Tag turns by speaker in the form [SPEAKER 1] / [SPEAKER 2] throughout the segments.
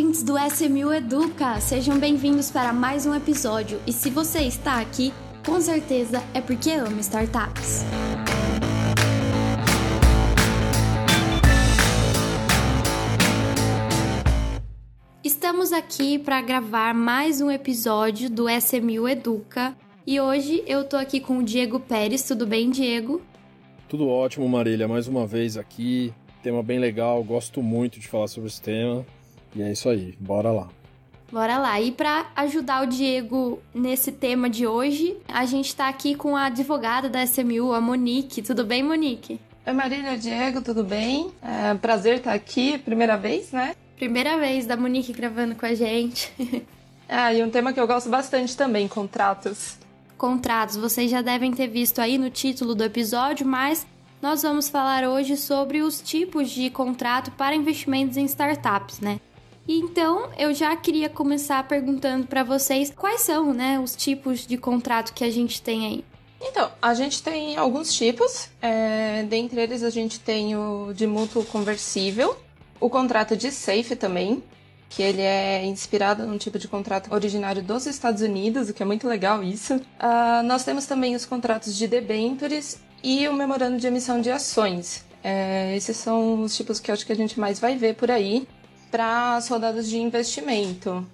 [SPEAKER 1] ouvintes do SMU Educa! Sejam bem-vindos para mais um episódio. E se você está aqui, com certeza é porque ama startups. Estamos aqui para gravar mais um episódio do SMU Educa. E hoje eu tô aqui com o Diego Pérez. Tudo bem, Diego?
[SPEAKER 2] Tudo ótimo, Marília. Mais uma vez aqui. Tema bem legal. Gosto muito de falar sobre esse tema. E é isso aí, bora lá.
[SPEAKER 1] Bora lá. E para ajudar o Diego nesse tema de hoje, a gente está aqui com a advogada da SMU, a Monique. Tudo bem, Monique?
[SPEAKER 3] Oi, Marília, Diego, tudo bem? É prazer estar aqui, primeira vez, né?
[SPEAKER 1] Primeira vez da Monique gravando com a gente.
[SPEAKER 3] ah, e um tema que eu gosto bastante também, contratos.
[SPEAKER 1] Contratos, vocês já devem ter visto aí no título do episódio, mas nós vamos falar hoje sobre os tipos de contrato para investimentos em startups, né? Então, eu já queria começar perguntando para vocês quais são, né, os tipos de contrato que a gente tem aí.
[SPEAKER 3] Então, a gente tem alguns tipos. É, dentre eles, a gente tem o de mútuo conversível, o contrato de safe também, que ele é inspirado num tipo de contrato originário dos Estados Unidos, o que é muito legal isso. Uh, nós temos também os contratos de debentures e o memorando de emissão de ações. É, esses são os tipos que eu acho que a gente mais vai ver por aí para as rodadas de investimento.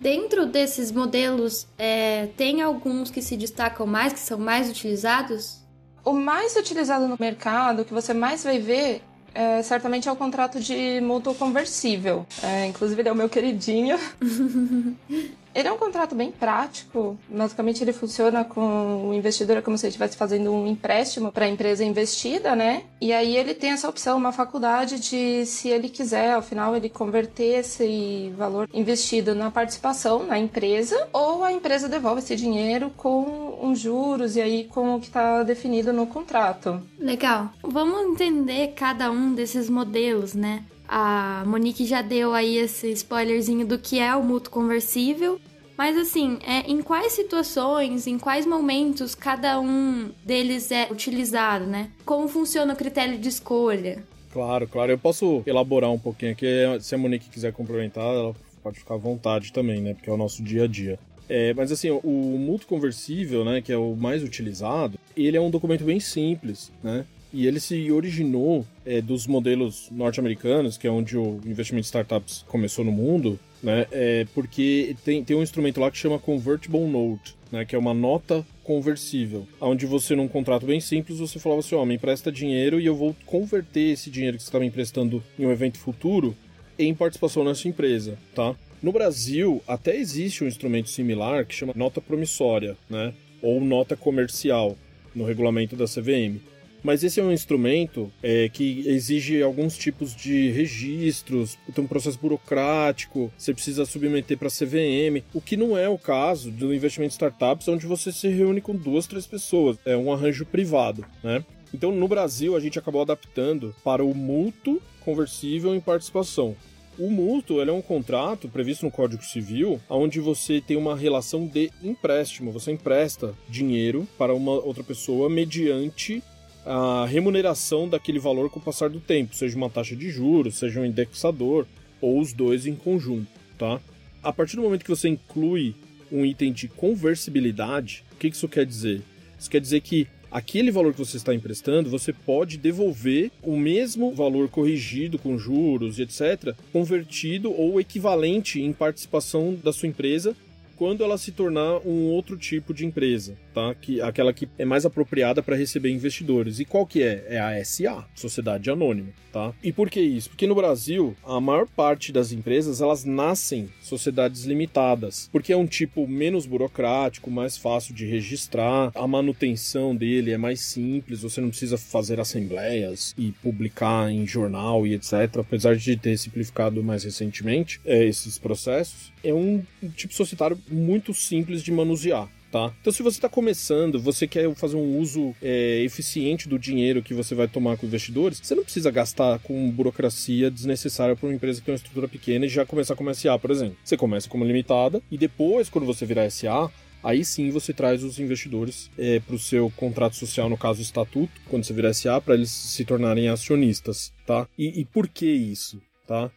[SPEAKER 1] Dentro desses modelos, é, tem alguns que se destacam mais, que são mais utilizados?
[SPEAKER 3] O mais utilizado no mercado, que você mais vai ver, é, certamente é o contrato de mútuo conversível. É, inclusive, ele é o meu queridinho. Ele é um contrato bem prático. Basicamente, ele funciona com o investidor é como se ele estivesse fazendo um empréstimo para a empresa investida, né? E aí ele tem essa opção, uma faculdade de, se ele quiser, ao final, ele converter esse valor investido na participação na empresa, ou a empresa devolve esse dinheiro com uns juros e aí com o que está definido no contrato.
[SPEAKER 1] Legal. Vamos entender cada um desses modelos, né? A Monique já deu aí esse spoilerzinho do que é o mútuo conversível. Mas assim, é, em quais situações, em quais momentos cada um deles é utilizado, né? Como funciona o critério de escolha?
[SPEAKER 2] Claro, claro. Eu posso elaborar um pouquinho aqui. Se a Monique quiser complementar, ela pode ficar à vontade também, né? Porque é o nosso dia a dia. É, mas assim, o mútuo conversível, né, que é o mais utilizado, ele é um documento bem simples, né? E ele se originou é, dos modelos norte-americanos, que é onde o investimento de startups começou no mundo, né? É, porque tem, tem um instrumento lá que chama Convertible Note, né? Que é uma nota conversível, onde você, num contrato bem simples, você falava assim, ó, oh, me empresta dinheiro e eu vou converter esse dinheiro que você está me emprestando em um evento futuro em participação na sua empresa, tá? No Brasil, até existe um instrumento similar que chama nota promissória, né? Ou nota comercial, no regulamento da CVM. Mas esse é um instrumento é, que exige alguns tipos de registros, tem um processo burocrático, você precisa submeter para CVM, o que não é o caso do investimento em startups, onde você se reúne com duas, três pessoas. É um arranjo privado, né? Então, no Brasil, a gente acabou adaptando para o mútuo conversível em participação. O mútuo é um contrato previsto no Código Civil, onde você tem uma relação de empréstimo. Você empresta dinheiro para uma outra pessoa mediante a remuneração daquele valor com o passar do tempo, seja uma taxa de juros, seja um indexador, ou os dois em conjunto, tá? A partir do momento que você inclui um item de conversibilidade, o que isso quer dizer? Isso quer dizer que aquele valor que você está emprestando, você pode devolver o mesmo valor corrigido com juros e etc., convertido ou equivalente em participação da sua empresa quando ela se tornar um outro tipo de empresa, tá? Que aquela que é mais apropriada para receber investidores. E qual que é? É a SA, Sociedade Anônima, tá? E por que isso? Porque no Brasil, a maior parte das empresas, elas nascem sociedades limitadas, porque é um tipo menos burocrático, mais fácil de registrar, a manutenção dele é mais simples, você não precisa fazer assembleias e publicar em jornal e etc, apesar de ter simplificado mais recentemente é, esses processos. É um tipo societário muito simples de manusear. Tá? Então, se você está começando, você quer fazer um uso é, eficiente do dinheiro que você vai tomar com investidores, você não precisa gastar com burocracia desnecessária para uma empresa que tem uma estrutura pequena e já começar como SA, por exemplo. Você começa como limitada e depois, quando você virar SA, aí sim você traz os investidores é, para o seu contrato social, no caso estatuto, quando você virar SA, para eles se tornarem acionistas, tá? E, e por que isso, tá?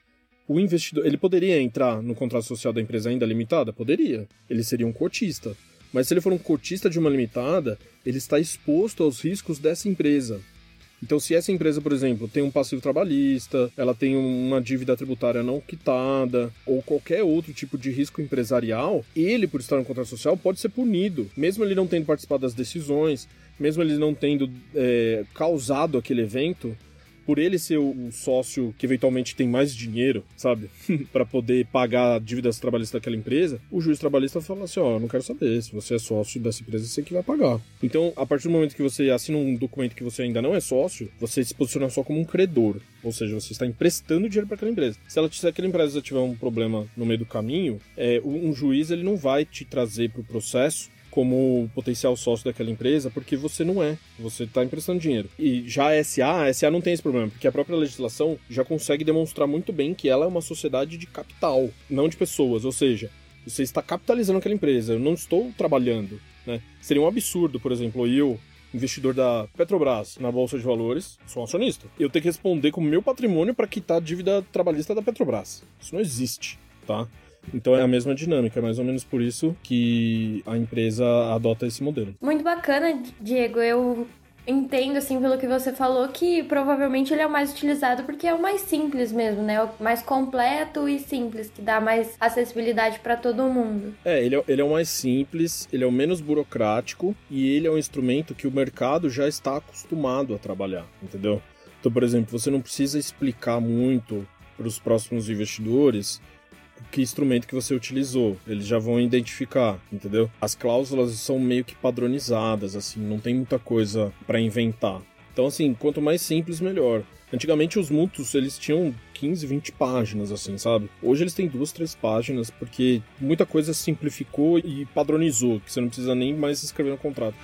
[SPEAKER 2] O investidor, ele poderia entrar no contrato social da empresa ainda limitada? Poderia. Ele seria um cotista. Mas se ele for um cotista de uma limitada, ele está exposto aos riscos dessa empresa. Então, se essa empresa, por exemplo, tem um passivo trabalhista, ela tem uma dívida tributária não quitada, ou qualquer outro tipo de risco empresarial, ele, por estar no contrato social, pode ser punido, mesmo ele não tendo participado das decisões, mesmo ele não tendo é, causado aquele evento, por ele ser o sócio que eventualmente tem mais dinheiro, sabe, para poder pagar dívidas trabalhistas daquela empresa, o juiz trabalhista fala assim: ó, oh, eu não quero saber, se você é sócio dessa empresa, você que vai pagar. Então, a partir do momento que você assina um documento que você ainda não é sócio, você se posiciona só como um credor. Ou seja, você está emprestando dinheiro para aquela empresa. Se, ela, se aquela empresa tiver um problema no meio do caminho, é, um juiz ele não vai te trazer para o processo como potencial sócio daquela empresa, porque você não é. Você está emprestando dinheiro. E já a SA, a SA não tem esse problema, porque a própria legislação já consegue demonstrar muito bem que ela é uma sociedade de capital, não de pessoas. Ou seja, você está capitalizando aquela empresa. Eu não estou trabalhando. Né? Seria um absurdo, por exemplo, eu investidor da Petrobras na bolsa de valores, sou um acionista. Eu tenho que responder com o meu patrimônio para quitar a dívida trabalhista da Petrobras. Isso não existe, tá? Então é a mesma dinâmica, é mais ou menos por isso que a empresa adota esse modelo.
[SPEAKER 1] Muito bacana, Diego. Eu entendo, assim, pelo que você falou, que provavelmente ele é o mais utilizado porque é o mais simples mesmo, né? O mais completo e simples, que dá mais acessibilidade para todo mundo.
[SPEAKER 2] É ele, é, ele é o mais simples, ele é o menos burocrático e ele é um instrumento que o mercado já está acostumado a trabalhar, entendeu? Então, por exemplo, você não precisa explicar muito para os próximos investidores que instrumento que você utilizou. Eles já vão identificar, entendeu? As cláusulas são meio que padronizadas, assim, não tem muita coisa para inventar. Então, assim, quanto mais simples, melhor. Antigamente os multos, eles tinham 15, 20 páginas, assim, sabe? Hoje eles têm duas, três páginas, porque muita coisa simplificou e padronizou, que você não precisa nem mais escrever no contrato.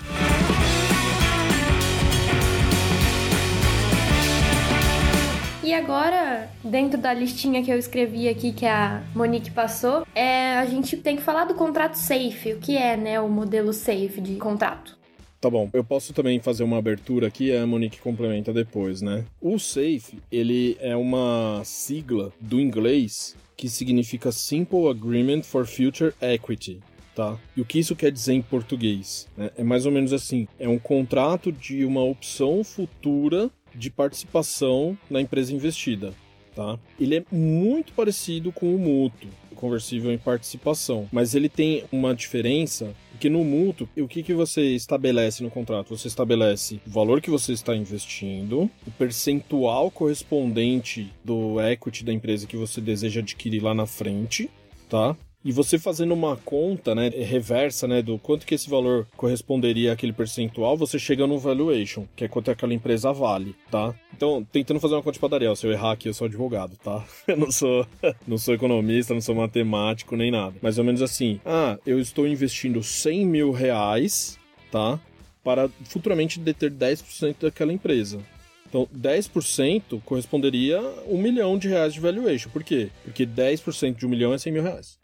[SPEAKER 1] E agora, dentro da listinha que eu escrevi aqui, que a Monique passou, é, a gente tem que falar do contrato safe. O que é, né, o modelo safe de contrato?
[SPEAKER 2] Tá bom, eu posso também fazer uma abertura aqui e a Monique complementa depois, né? O SAFE, ele é uma sigla do inglês que significa Simple Agreement for Future Equity, tá? E o que isso quer dizer em português? Né? É mais ou menos assim: é um contrato de uma opção futura de participação na empresa investida. Tá? Ele é muito parecido com o mútuo, conversível em participação, mas ele tem uma diferença porque no mútuo, o que, que você estabelece no contrato? Você estabelece o valor que você está investindo, o percentual correspondente do equity da empresa que você deseja adquirir lá na frente, tá? E você fazendo uma conta, né, reversa, né, do quanto que esse valor corresponderia àquele percentual, você chega no valuation, que é quanto aquela empresa vale, tá? Então, tentando fazer uma conta de padaria, se eu errar aqui, eu sou advogado, tá? Eu não sou, não sou economista, não sou matemático, nem nada. Mais ou menos assim, ah, eu estou investindo 100 mil reais, tá? Para futuramente deter 10% daquela empresa. Então, 10% corresponderia a um milhão de reais de valuation. Por quê? Porque 10% de um milhão é 100 mil reais.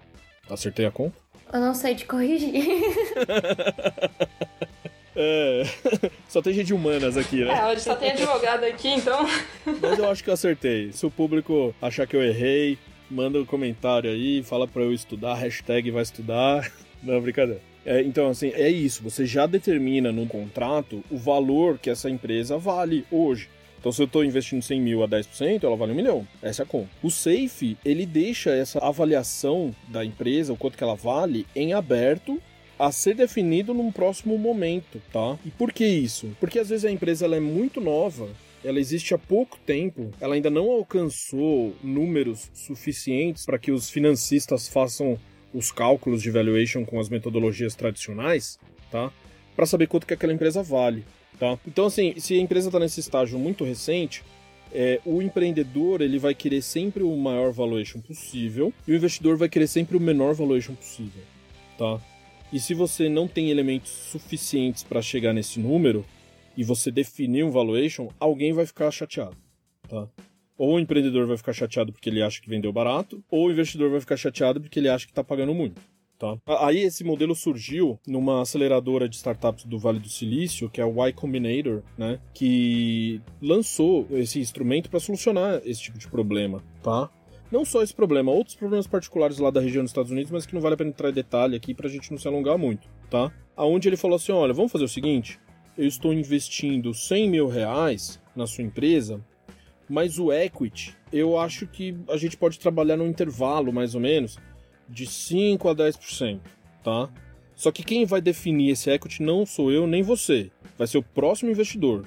[SPEAKER 2] Acertei a conta?
[SPEAKER 1] Eu não sei te corrigir.
[SPEAKER 2] É, só tem gente humanas aqui, né?
[SPEAKER 3] É, hoje só tem advogado aqui, então.
[SPEAKER 2] Mas eu acho que eu acertei. Se o público achar que eu errei, manda um comentário aí, fala pra eu estudar, hashtag vai estudar. Não, brincadeira. É, então, assim, é isso. Você já determina no contrato o valor que essa empresa vale hoje. Então, se eu estou investindo 100 mil a 10%, ela vale um milhão. Essa é a conta. O SAFE, ele deixa essa avaliação da empresa, o quanto que ela vale, em aberto a ser definido num próximo momento, tá? E por que isso? Porque às vezes a empresa ela é muito nova, ela existe há pouco tempo, ela ainda não alcançou números suficientes para que os financistas façam os cálculos de valuation com as metodologias tradicionais, tá? Para saber quanto que aquela empresa vale. Tá? Então, assim, se a empresa está nesse estágio muito recente, é, o empreendedor ele vai querer sempre o maior valuation possível e o investidor vai querer sempre o menor valuation possível. Tá? E se você não tem elementos suficientes para chegar nesse número e você definir um valuation, alguém vai ficar chateado. Tá? Ou o empreendedor vai ficar chateado porque ele acha que vendeu barato, ou o investidor vai ficar chateado porque ele acha que está pagando muito. Tá? Aí esse modelo surgiu numa aceleradora de startups do Vale do Silício, que é o Y Combinator, né? Que lançou esse instrumento para solucionar esse tipo de problema, tá? Não só esse problema, outros problemas particulares lá da região dos Estados Unidos, mas que não vale a pena entrar em detalhe aqui pra gente não se alongar muito, tá? Aonde ele falou assim: olha, vamos fazer o seguinte, eu estou investindo 100 mil reais na sua empresa, mas o equity, eu acho que a gente pode trabalhar num intervalo, mais ou menos, de 5 a 10%, tá? Só que quem vai definir esse equity não sou eu nem você, vai ser o próximo investidor.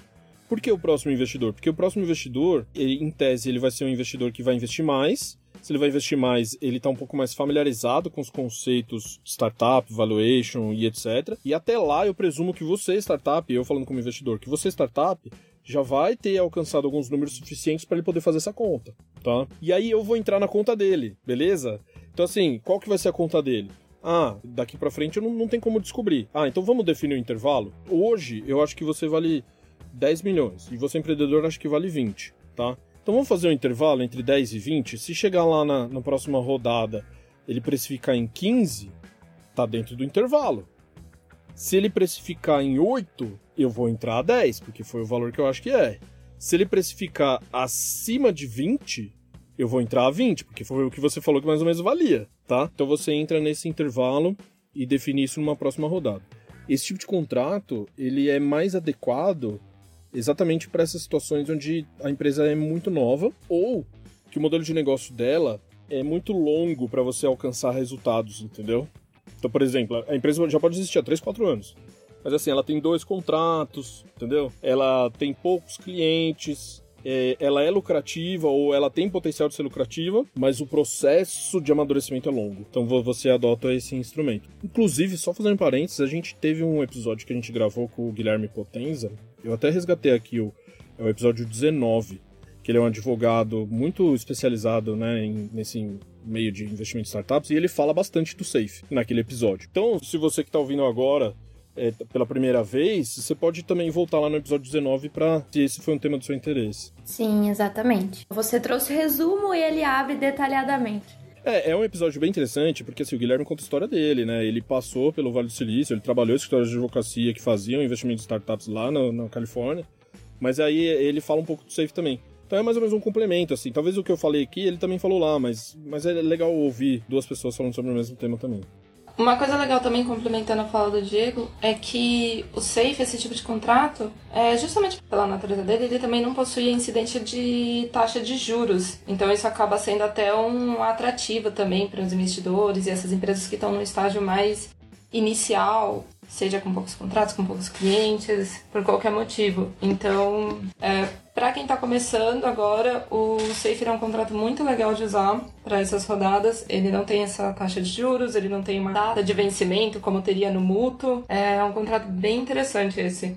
[SPEAKER 2] Por que o próximo investidor? Porque o próximo investidor, ele, em tese, ele vai ser um investidor que vai investir mais. Se ele vai investir mais, ele está um pouco mais familiarizado com os conceitos startup, valuation e etc. E até lá, eu presumo que você, startup, eu falando como investidor, que você, startup, já vai ter alcançado alguns números suficientes para ele poder fazer essa conta, tá? E aí eu vou entrar na conta dele, beleza? Então assim, qual que vai ser a conta dele? Ah, daqui para frente eu não, não tem como descobrir. Ah, então vamos definir o intervalo? Hoje eu acho que você vale 10 milhões. E você, empreendedor, acha que vale 20, tá? Então vamos fazer um intervalo entre 10 e 20. Se chegar lá na, na próxima rodada ele precificar em 15, tá dentro do intervalo. Se ele precificar em 8, eu vou entrar a 10, porque foi o valor que eu acho que é. Se ele precificar acima de 20, eu vou entrar a 20, porque foi o que você falou que mais ou menos valia, tá? Então você entra nesse intervalo e define isso numa próxima rodada. Esse tipo de contrato, ele é mais adequado exatamente para essas situações onde a empresa é muito nova ou que o modelo de negócio dela é muito longo para você alcançar resultados, entendeu? Então, por exemplo, a empresa já pode existir há 3, 4 anos. Mas assim, ela tem dois contratos, entendeu? Ela tem poucos clientes, é, ela é lucrativa ou ela tem potencial de ser lucrativa, mas o processo de amadurecimento é longo. Então você adota esse instrumento. Inclusive, só fazendo parênteses, a gente teve um episódio que a gente gravou com o Guilherme Potenza. Eu até resgatei aqui o, é o episódio 19, que ele é um advogado muito especializado né, em, nesse meio de investimento em startups, e ele fala bastante do SAFE naquele episódio. Então, se você que está ouvindo agora é, pela primeira vez, você pode também voltar lá no episódio 19 para se esse foi um tema do seu interesse.
[SPEAKER 1] Sim, exatamente. Você trouxe o resumo e ele abre detalhadamente.
[SPEAKER 2] É, é um episódio bem interessante, porque assim, o Guilherme conta a história dele, né? Ele passou pelo Vale do Silício, ele trabalhou em escritórios de advocacia que faziam investimento em startups lá na, na Califórnia, mas aí ele fala um pouco do Safe também. Então é mais ou menos um complemento, assim. Talvez o que eu falei aqui, ele também falou lá, mas, mas é legal ouvir duas pessoas falando sobre o mesmo tema também.
[SPEAKER 3] Uma coisa legal também, complementando a fala do Diego, é que o SAFE, esse tipo de contrato, é, justamente pela natureza dele, ele também não possui incidência de taxa de juros. Então isso acaba sendo até um atrativo também para os investidores e essas empresas que estão no estágio mais inicial, seja com poucos contratos, com poucos clientes, por qualquer motivo. Então, é, para quem está começando agora, o Safe é um contrato muito legal de usar para essas rodadas. Ele não tem essa taxa de juros, ele não tem uma data de vencimento como teria no mútuo. É um contrato bem interessante esse.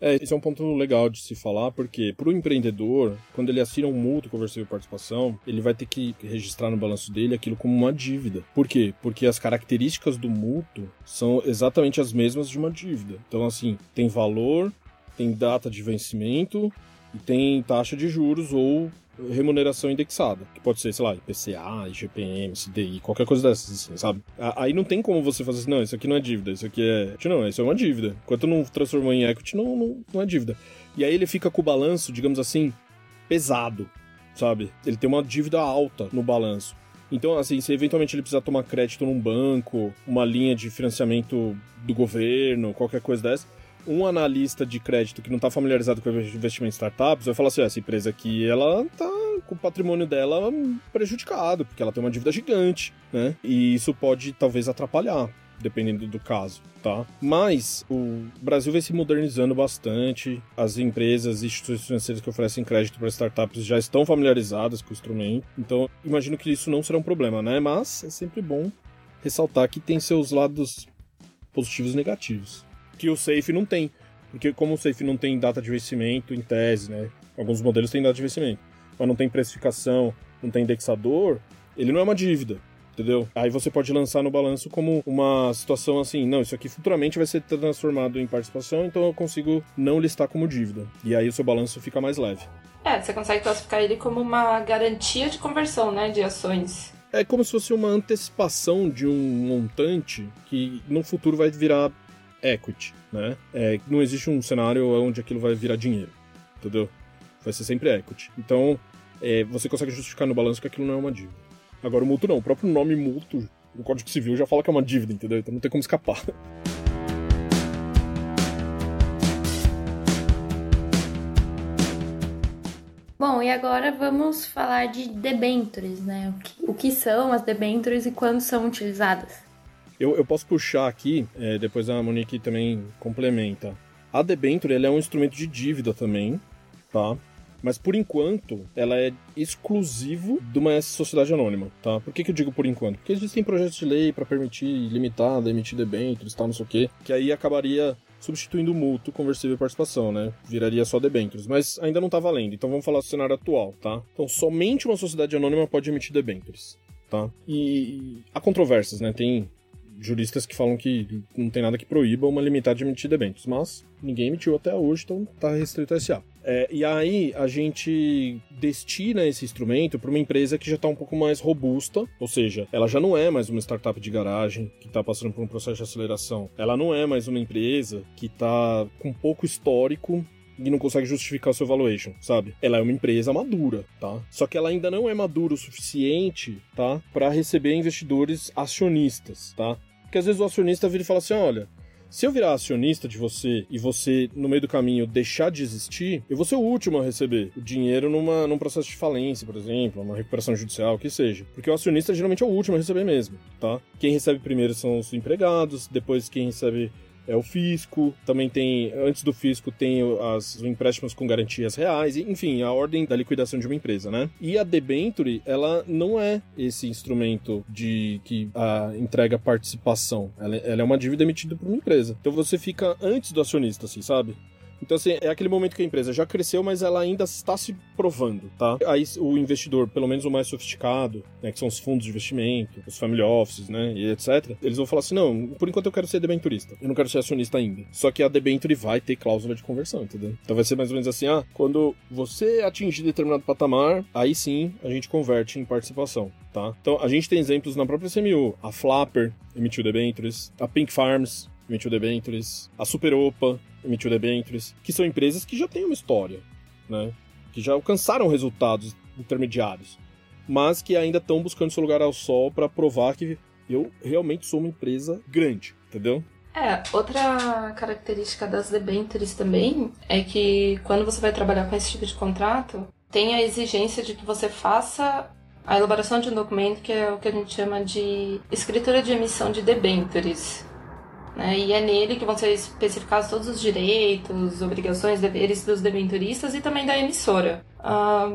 [SPEAKER 2] É, esse é um ponto legal de se falar, porque para o empreendedor, quando ele assina um mútuo conversível participação, ele vai ter que registrar no balanço dele aquilo como uma dívida. Por quê? Porque as características do mútuo são exatamente as mesmas de uma dívida. Então, assim, tem valor, tem data de vencimento e tem taxa de juros ou remuneração indexada, que pode ser, sei lá, IPCA, IGPM, CDI, qualquer coisa dessas, assim, sabe? Aí não tem como você fazer assim, não, isso aqui não é dívida, isso aqui é. Não, isso é uma dívida. Enquanto não transformou em equity, não, não, não é dívida. E aí ele fica com o balanço, digamos assim, pesado, sabe? Ele tem uma dívida alta no balanço. Então, assim, se eventualmente ele precisar tomar crédito num banco, uma linha de financiamento do governo, qualquer coisa dessa, um analista de crédito que não está familiarizado com investimento em startups vai falar assim: essa empresa aqui, ela tá com o patrimônio dela prejudicado, porque ela tem uma dívida gigante, né? E isso pode talvez atrapalhar dependendo do caso, tá? Mas o Brasil vem se modernizando bastante, as empresas e instituições financeiras que oferecem crédito para startups já estão familiarizadas com o instrumento, então imagino que isso não será um problema, né? Mas é sempre bom ressaltar que tem seus lados positivos e negativos que o Safe não tem. Porque como o Safe não tem data de vencimento em tese, né? Alguns modelos têm data de vencimento, mas não tem precificação, não tem indexador, ele não é uma dívida, entendeu? Aí você pode lançar no balanço como uma situação assim, não, isso aqui futuramente vai ser transformado em participação, então eu consigo não listar como dívida. E aí o seu balanço fica mais leve.
[SPEAKER 3] É, você consegue classificar ele como uma garantia de conversão, né, de ações.
[SPEAKER 2] É como se fosse uma antecipação de um montante que no futuro vai virar equity, né? É, não existe um cenário onde aquilo vai virar dinheiro, entendeu? Vai ser sempre equity. Então, é, você consegue justificar no balanço que aquilo não é uma dívida. Agora o mútuo não, o próprio nome mútuo no Código Civil já fala que é uma dívida, entendeu? Então não tem como escapar.
[SPEAKER 1] Bom, e agora vamos falar de debentures, né? O que, o que são as debentures e quando são utilizadas?
[SPEAKER 2] Eu, eu posso puxar aqui, é, depois a Monique também complementa. A debenture ela é um instrumento de dívida também, tá? Mas por enquanto, ela é exclusivo de uma sociedade anônima, tá? Por que, que eu digo por enquanto? Porque existem projetos de lei para permitir limitada, emitir debêntures tal, não sei o quê, que aí acabaria substituindo o mútuo conversível participação, né? Viraria só debêntures, mas ainda não tá valendo. Então vamos falar do cenário atual, tá? Então somente uma sociedade anônima pode emitir debêntures, tá? E há controvérsias, né? Tem juristas que falam que não tem nada que proíba uma limitada de emitir debêntures, mas ninguém emitiu até hoje, então tá restrito a SA. É, e aí a gente destina esse instrumento para uma empresa que já está um pouco mais robusta, ou seja, ela já não é mais uma startup de garagem que está passando por um processo de aceleração. Ela não é mais uma empresa que está com pouco histórico e não consegue justificar o seu valuation, sabe? Ela é uma empresa madura, tá? Só que ela ainda não é madura o suficiente, tá? Para receber investidores acionistas, tá? Porque às vezes o acionista vira e fala assim: olha, se eu virar acionista de você e você, no meio do caminho, deixar de existir, eu vou ser o último a receber o dinheiro numa, num processo de falência, por exemplo, uma recuperação judicial, o que seja. Porque o acionista geralmente é o último a receber mesmo, tá? Quem recebe primeiro são os empregados, depois quem recebe é o fisco, também tem, antes do fisco, tem as, os empréstimos com garantias reais, enfim, a ordem da liquidação de uma empresa, né? E a debenture, ela não é esse instrumento de que a, entrega participação, ela, ela é uma dívida emitida por uma empresa. Então você fica antes do acionista, assim, sabe? Então, assim, é aquele momento que a empresa já cresceu, mas ela ainda está se provando, tá? Aí o investidor, pelo menos o mais sofisticado, né, que são os fundos de investimento, os family offices, né, e etc., eles vão falar assim, não, por enquanto eu quero ser debenturista, eu não quero ser acionista ainda. Só que a debenture vai ter cláusula de conversão, entendeu? Então vai ser mais ou menos assim, ah, quando você atingir determinado patamar, aí sim a gente converte em participação. Tá? Então, a gente tem exemplos na própria CMU. A Flapper emitiu debentures, a Pink Farms emitiu debentures, a Super Opa emitiu debentures, que são empresas que já têm uma história, né? Que já alcançaram resultados intermediários, mas que ainda estão buscando seu lugar ao sol para provar que eu realmente sou uma empresa grande, entendeu?
[SPEAKER 3] É, outra característica das debentures também é que quando você vai trabalhar com esse tipo de contrato, tem a exigência de que você faça a elaboração de um documento que é o que a gente chama de escritura de emissão de debentures. Né? E é nele que vão ser especificados todos os direitos, obrigações, deveres dos debenturistas e também da emissora. Ah,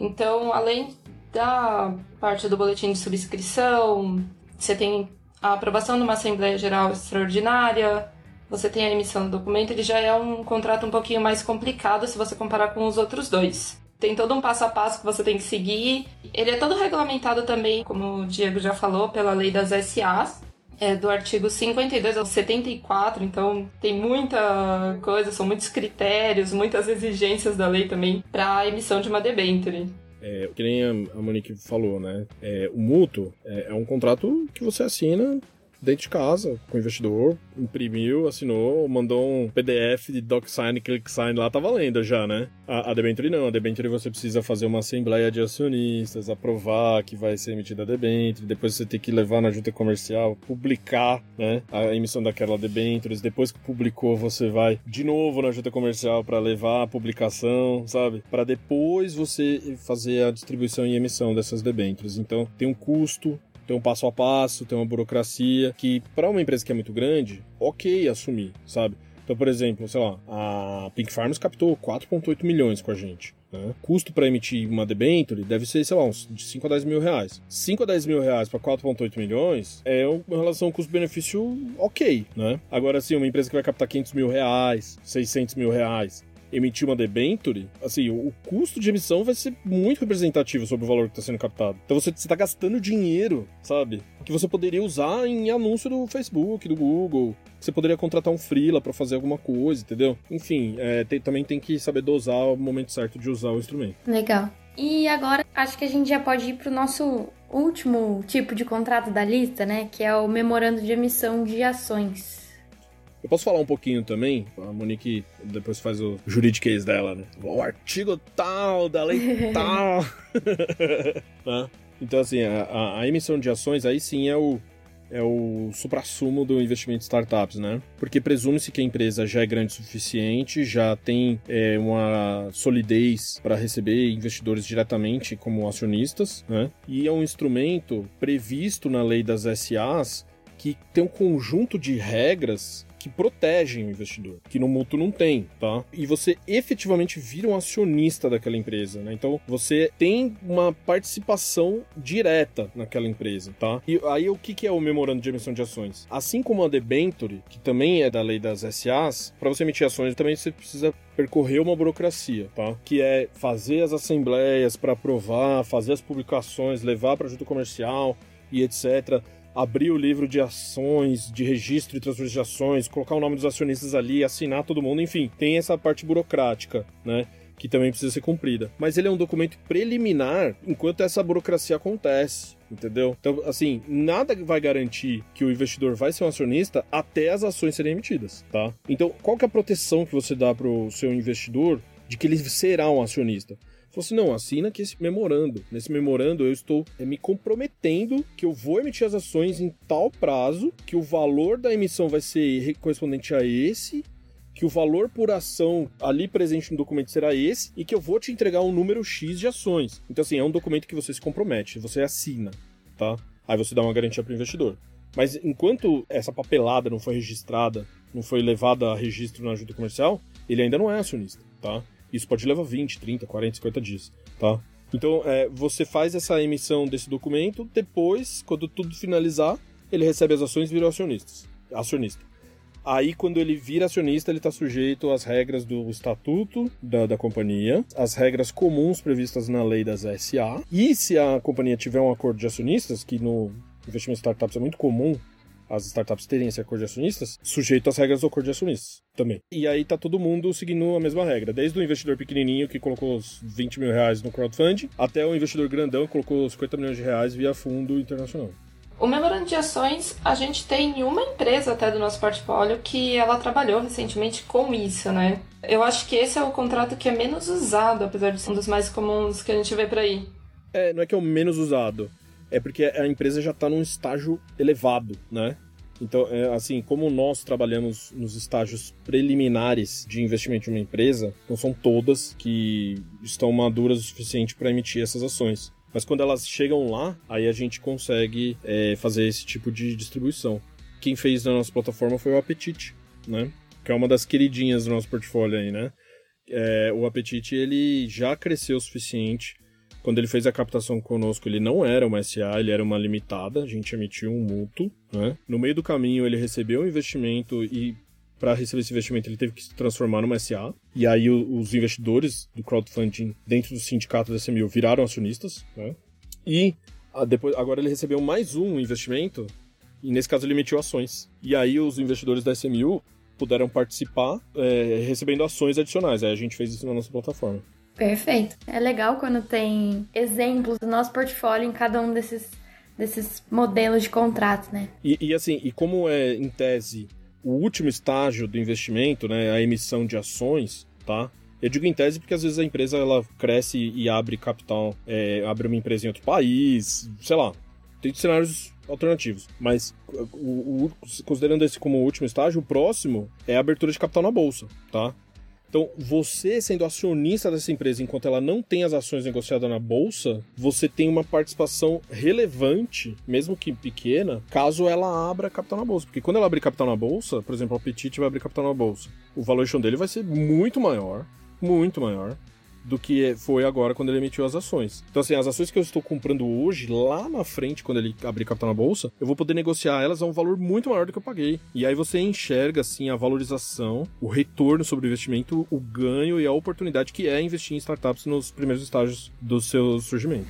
[SPEAKER 3] então, além da parte do boletim de subscrição, você tem a aprovação de uma Assembleia Geral Extraordinária, você tem a emissão do documento, ele já é um contrato um pouquinho mais complicado se você comparar com os outros dois. Tem todo um passo a passo que você tem que seguir. Ele é todo regulamentado também, como o Diego já falou, pela lei das SAs é do artigo 52 ao 74, então tem muita coisa, são muitos critérios, muitas exigências da lei também para a emissão de uma debenture.
[SPEAKER 2] É, que nem a Monique falou, né? É, o mútuo é, é um contrato que você assina dentro de casa, com o investidor, imprimiu, assinou, mandou um PDF de DocSign, ClickSign lá, tá valendo já, né? A, a debenture não, a debenture você precisa fazer uma assembleia de acionistas, aprovar que vai ser emitida a debenture, depois você tem que levar na junta comercial, publicar, né, a emissão daquela debentures, depois que publicou você vai de novo na junta comercial para levar a publicação, sabe? Para depois você fazer a distribuição e emissão dessas debentures. Então, tem um custo, tem um passo a passo, tem uma burocracia que, para uma empresa que é muito grande, ok assumir, sabe? Então, por exemplo, sei lá, a Pink Farms captou 4,8 milhões com a gente. Né? Custo para emitir uma debenture deve ser, sei lá, uns de 5 a 10 mil reais. 5 a 10 mil reais para 4,8 milhões é uma relação custo-benefício ok, né? Agora, assim, uma empresa que vai captar 500 mil reais, 600 mil reais, emitir uma debenture, assim, o, custo de emissão vai ser muito representativo sobre o valor que está sendo captado. Então você está gastando dinheiro, sabe? Que você poderia usar em anúncio do Facebook, do Google. Você poderia contratar um freela para fazer alguma coisa, entendeu? Enfim, é, também tem que saber dosar o momento certo de usar o instrumento.
[SPEAKER 1] Legal. E agora acho que a gente já pode ir para o nosso último tipo de contrato da lista, né? Que é o memorando de emissão de ações.
[SPEAKER 2] Eu posso falar um pouquinho também? A Monique depois faz o juridiquês dela, né? O artigo tal, da lei tal. Tá? Então, assim, a, a, emissão de ações aí sim é o, é o suprassumo do investimento em startups, né? Porque presume-se que a empresa já é grande o suficiente, já tem é, uma solidez para receber investidores diretamente como acionistas, né? E é um instrumento previsto na lei das SAs que tem um conjunto de regras que protegem o investidor, que no mútuo não tem, tá? E você efetivamente vira um acionista daquela empresa, né? Então você tem uma participação direta naquela empresa, tá? E aí o que é o memorando de emissão de ações? Assim como a debenture, que também é da lei das SAs, para você emitir ações também você precisa percorrer uma burocracia, tá? Que é fazer as assembleias para aprovar, fazer as publicações, levar para junta comercial e etc abrir o livro de ações, de registro e transferência de ações, colocar o nome dos acionistas ali, assinar todo mundo, enfim, tem essa parte burocrática, né? Que também precisa ser cumprida. Mas ele é um documento preliminar enquanto essa burocracia acontece. Entendeu? Então, assim, nada vai garantir que o investidor vai ser um acionista até as ações serem emitidas, tá? Então, qual que é a proteção que você dá para o seu investidor de que ele será um acionista? Falou assim: não, assina aqui esse memorando. Nesse memorando eu estou é, me comprometendo que eu vou emitir as ações em tal prazo, que o valor da emissão vai ser correspondente a esse, que o valor por ação ali presente no documento será esse e que eu vou te entregar um número X de ações. Então, assim, é um documento que você se compromete, você assina, tá? Aí você dá uma garantia para o investidor. Mas enquanto essa papelada não foi registrada, não foi levada a registro na junta comercial, ele ainda não é acionista, tá? Isso pode levar 20, 30, 40, 50 dias, tá? Então, é, você faz essa emissão desse documento, depois, quando tudo finalizar, ele recebe as ações e vira acionista. acionista. Aí, quando ele vira acionista, ele está sujeito às regras do estatuto da, da companhia, as regras comuns previstas na lei das SA. E se a companhia tiver um acordo de acionistas, que no investimento em startups é muito comum as startups terem esse acordo de acionistas, sujeito às regras do acordo de acionistas também. E aí tá todo mundo seguindo a mesma regra, desde o investidor pequenininho que colocou os 20 mil reais no crowdfunding, até o investidor grandão que colocou 50 milhões de reais via fundo internacional.
[SPEAKER 3] O memorando de ações, a gente tem uma empresa até do nosso portfólio que ela trabalhou recentemente com isso, né? Eu acho que esse é o contrato que é menos usado, apesar de ser um dos mais comuns que a gente vê por aí.
[SPEAKER 2] É, não é que é o menos usado é porque a empresa já está num estágio elevado, né? Então, é, assim, como nós trabalhamos nos estágios preliminares de investimento em uma empresa, não são todas que estão maduras o suficiente para emitir essas ações. Mas quando elas chegam lá, aí a gente consegue é, fazer esse tipo de distribuição. Quem fez na nossa plataforma foi o Apetite, né? Que é uma das queridinhas do nosso portfólio aí, né? É, o Apetite, ele já cresceu o suficiente quando ele fez a captação conosco, ele não era uma SA, ele era uma limitada, a gente emitiu um mútuo, né? No meio do caminho, ele recebeu um investimento e para receber esse investimento ele teve que se transformar numa SA. E aí os investidores do crowdfunding dentro do sindicato da SMU viraram acionistas, né? E depois, agora ele recebeu mais um investimento e nesse caso ele emitiu ações. E aí os investidores da SMU puderam participar é, recebendo ações adicionais. Aí a gente fez isso na nossa plataforma.
[SPEAKER 1] Perfeito. É legal quando tem exemplos do nosso portfólio em cada um desses, desses modelos de contrato, né?
[SPEAKER 2] E, e assim, e como é, em tese, o último estágio do investimento, né, a emissão de ações, tá? Eu digo em tese porque às vezes a empresa ela cresce e abre capital, é, abre uma empresa em outro país, sei lá, tem cenários alternativos. Mas o, o, considerando esse como o último estágio, o próximo é a abertura de capital na bolsa, tá? Então, você sendo acionista dessa empresa enquanto ela não tem as ações negociadas na bolsa, você tem uma participação relevante, mesmo que pequena, caso ela abra capital na bolsa. Porque quando ela abrir capital na bolsa, por exemplo, o Apetite vai abrir capital na bolsa, o valuation dele vai ser muito maior, muito maior do que foi agora quando ele emitiu as ações. Então, assim, as ações que eu estou comprando hoje, lá na frente, quando ele abrir capital na bolsa, eu vou poder negociar elas a um valor muito maior do que eu paguei. E aí você enxerga, assim, a valorização, o retorno sobre o investimento, o ganho e a oportunidade que é investir em startups nos primeiros estágios do seu surgimento.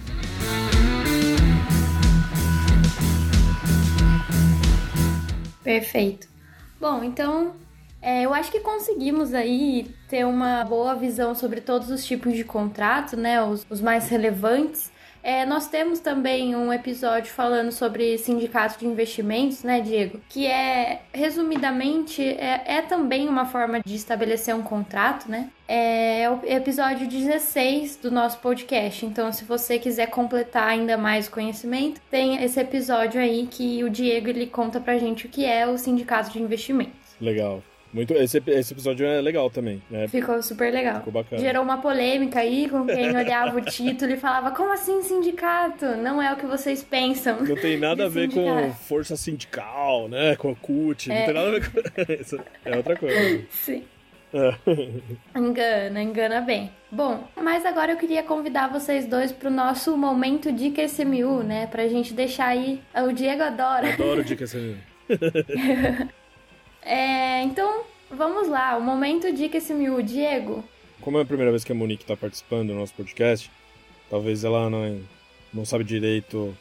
[SPEAKER 1] Perfeito. Bom, então é, eu acho que conseguimos aí ter uma boa visão sobre todos os tipos de contrato, né? Os, os mais relevantes. É, nós temos também um episódio falando sobre sindicato de investimentos, né, Diego? Que é, resumidamente, é, é também uma forma de estabelecer um contrato, né? É o episódio 16 do nosso podcast. Então, se você quiser completar ainda mais o conhecimento, tem esse episódio aí que o Diego ele conta pra gente o que é o sindicato de investimentos.
[SPEAKER 2] Legal. Muito, esse, esse episódio é legal também, né?
[SPEAKER 1] Ficou super legal.
[SPEAKER 2] Ficou bacana.
[SPEAKER 1] Gerou uma polêmica aí com quem olhava o título e falava: como assim sindicato? Não é o que vocês pensam.
[SPEAKER 2] Não tem nada a ver sindicato. com força sindical, né? Com a CUT. É. Não tem nada a ver com isso. É outra coisa.
[SPEAKER 1] Sim. É. engana, engana bem. Bom, mas agora eu queria convidar vocês dois pro nosso momento Dica SMU, né? Pra gente deixar aí. O Diego adora.
[SPEAKER 2] Adoro Dica SMU.
[SPEAKER 1] É, então, vamos lá. O momento Dica SMU. Diego.
[SPEAKER 2] Como é a primeira vez que a Monique está participando do nosso podcast, talvez ela não, não sabe direito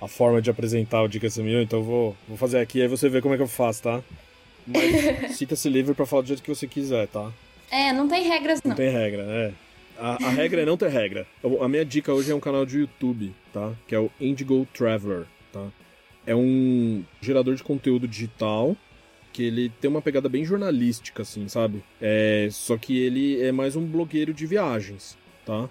[SPEAKER 2] a forma de apresentar o Dica SMU, então eu vou, vou fazer aqui aí você vê como é que eu faço, tá? Mas sinta-se livre para falar do jeito que você quiser, tá?
[SPEAKER 1] É, não tem regras não.
[SPEAKER 2] Não tem regra, né? A, a regra é não ter regra. A minha dica hoje é um canal de YouTube, tá? Que é o Indigo Traveler, tá? É um gerador de conteúdo digital que ele tem uma pegada bem jornalística, assim, sabe? É, só que ele é mais um blogueiro de viagens, tá?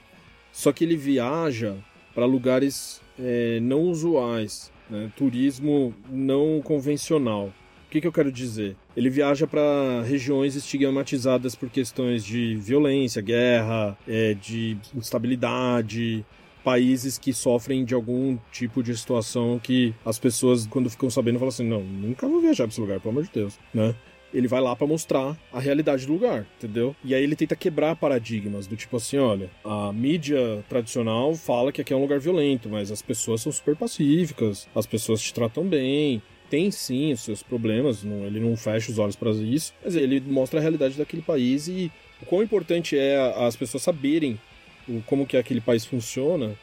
[SPEAKER 2] Só que ele viaja para lugares é, não usuais, né? turismo não convencional. O que, que eu quero dizer? Ele viaja para regiões estigmatizadas por questões de violência, guerra, é, de instabilidade, países que sofrem de algum tipo de situação que as pessoas, quando ficam sabendo, falam assim: não, nunca vou viajar pra esse lugar, pelo amor de Deus, né? Ele vai lá para mostrar a realidade do lugar, entendeu? E aí ele tenta quebrar paradigmas do tipo assim, olha, a mídia tradicional fala que aqui é um lugar violento, mas as pessoas são super pacíficas, as pessoas te tratam bem, tem sim os seus problemas, não, ele não fecha os olhos para isso, mas ele mostra a realidade daquele país e o quão importante é as pessoas saberem como que aquele país funciona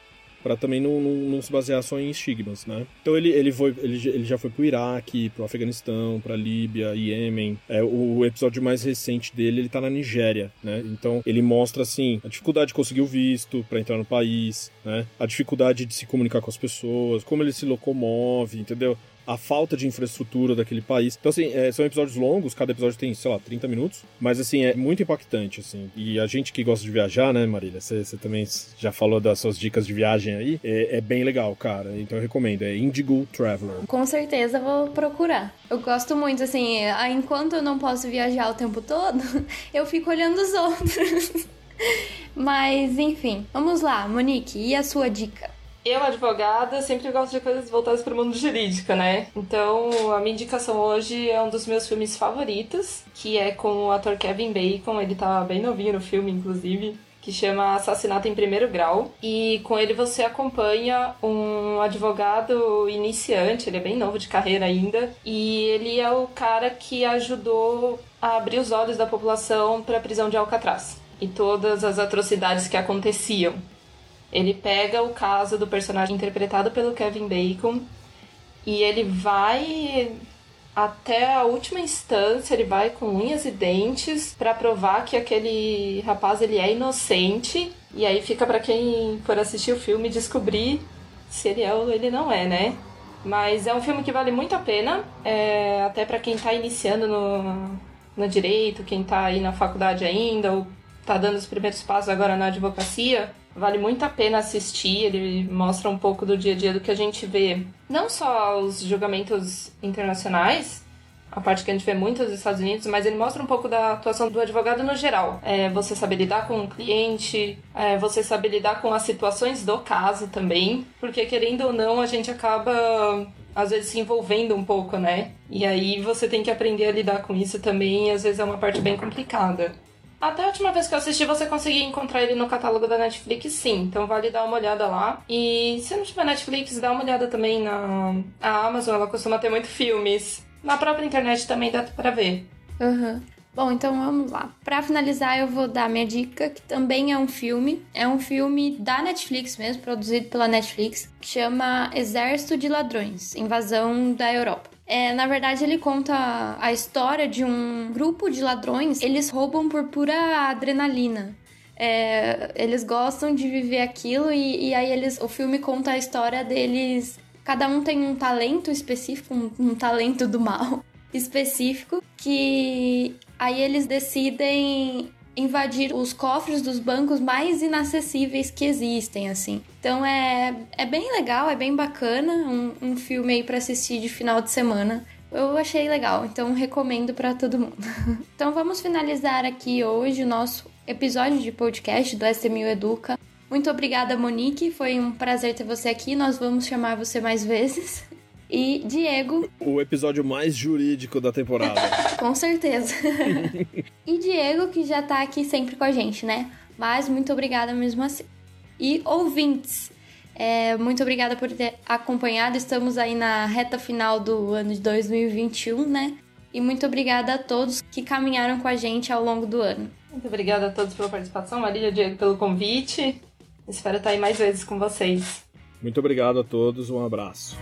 [SPEAKER 2] para também não, não, não, se basear só em estigmas, né? Então ele, ele, foi, ele, ele já foi pro Iraque, pro Afeganistão, pra Líbia, Iêmen. É, o episódio mais recente dele, ele tá na Nigéria, né? Então ele mostra, assim, a dificuldade de conseguir o visto para entrar no país, né? A dificuldade de se comunicar com as pessoas, como ele se locomove, entendeu? A falta de infraestrutura daquele país. Então, assim, é, são episódios longos, cada episódio tem, sei lá, 30 minutos, mas, assim, é muito impactante, assim. E a gente que gosta de viajar, né, Marília? Você também já falou das suas dicas de viagem aí, é, é, bem legal, cara. Então eu recomendo, é Indigo Traveler.
[SPEAKER 1] Com certeza vou procurar. Eu gosto muito, assim, enquanto eu não posso viajar o tempo todo, eu fico olhando os outros. Mas, enfim, vamos lá, Monique, e a sua dica?
[SPEAKER 3] Eu, advogada, sempre gosto de coisas voltadas para o mundo jurídico, né? Então, a minha indicação hoje é um dos meus filmes favoritos, que é com o ator Kevin Bacon. Ele tá bem novinho no filme, inclusive que chama Assassinato em Primeiro Grau. E com ele você acompanha um advogado iniciante, ele é bem novo de carreira ainda, e ele é o cara que ajudou a abrir os olhos da população para a prisão de Alcatraz e todas as atrocidades que aconteciam. Ele pega o caso do personagem interpretado pelo Kevin Bacon e ele vai até a última instância, ele vai com unhas e dentes para provar que aquele rapaz ele é inocente. E aí fica para quem for assistir o filme descobrir se ele é ou ele não é, né? Mas é um filme que vale muito a pena, é, até para quem tá iniciando no, no direito, quem tá aí na faculdade ainda, ou tá dando os primeiros passos agora na advocacia. Vale muito a pena assistir, ele mostra um pouco do dia a dia do que a gente vê. Não só os julgamentos internacionais, a parte que a gente vê muito nos Estados Unidos, mas ele mostra um pouco da atuação do advogado no geral. É, você saber lidar com o cliente, é, você saber lidar com as situações do caso também, porque querendo ou não, a gente acaba às vezes se envolvendo um pouco, né? E aí você tem que aprender a lidar com isso também, e às vezes é uma parte bem complicada. Até a última vez que eu assisti, você conseguia encontrar ele no catálogo da Netflix, sim. Então vale dar uma olhada lá. E se não tiver Netflix, dá uma olhada também na a Amazon, ela costuma ter muito filmes. Na própria internet também dá pra ver.
[SPEAKER 1] Uhum. Bom, então vamos lá. Para finalizar, eu vou dar minha dica, que também é um filme. É um filme da Netflix mesmo, produzido pela Netflix, que chama Exército de Ladrões Invasão da Europa. É, na verdade, ele conta a história de um grupo de ladrões. Eles roubam por pura adrenalina. É, eles gostam de viver aquilo e, e, aí eles, o filme conta a história deles. Cada um tem um talento específico, um, um talento do mal específico, que aí eles decidem invadir os cofres dos bancos mais inacessíveis que existem, assim. Então é, é bem legal, é bem bacana, um, um filme aí para assistir de final de semana. Eu achei legal, então recomendo para todo mundo. então vamos finalizar aqui hoje o nosso episódio de podcast do SMU Educa. Muito obrigada, Monique. Foi um prazer ter você aqui. Nós vamos chamar você mais vezes. E Diego.
[SPEAKER 2] O episódio mais jurídico da temporada.
[SPEAKER 1] com certeza. e Diego, que já tá aqui sempre com a gente, né? Mas muito obrigada mesmo assim. E ouvintes, é, muito obrigada por ter acompanhado. Estamos aí na reta final do ano de 2021, né? E muito obrigada a todos que caminharam com a gente ao longo do ano.
[SPEAKER 3] Muito obrigada a todos pela participação, Maria e Diego pelo convite. Espero estar aí mais vezes com vocês.
[SPEAKER 2] Muito obrigado a todos, um abraço.